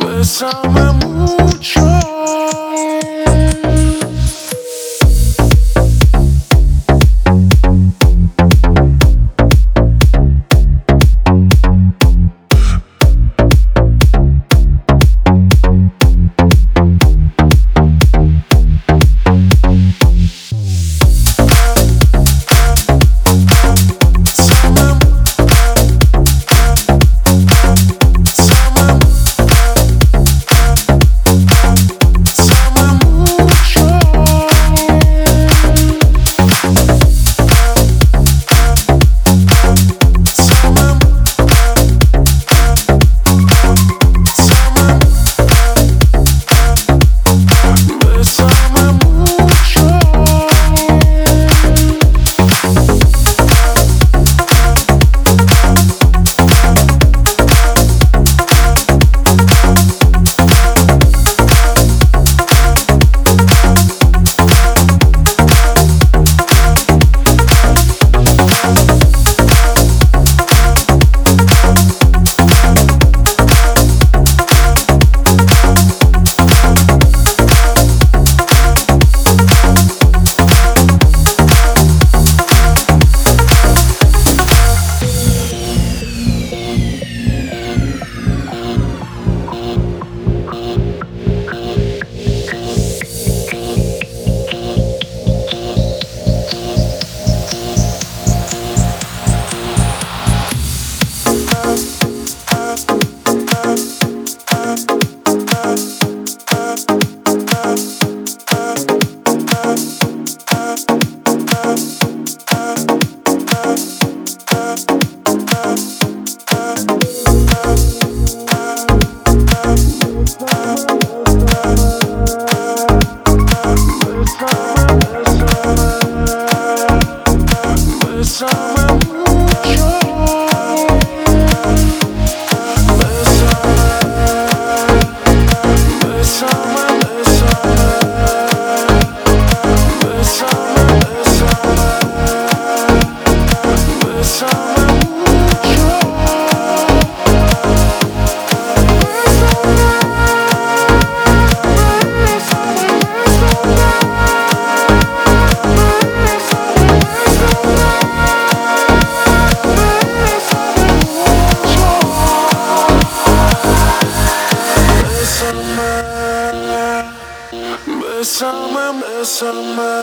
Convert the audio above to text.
Besame mucho. Bersama, bersama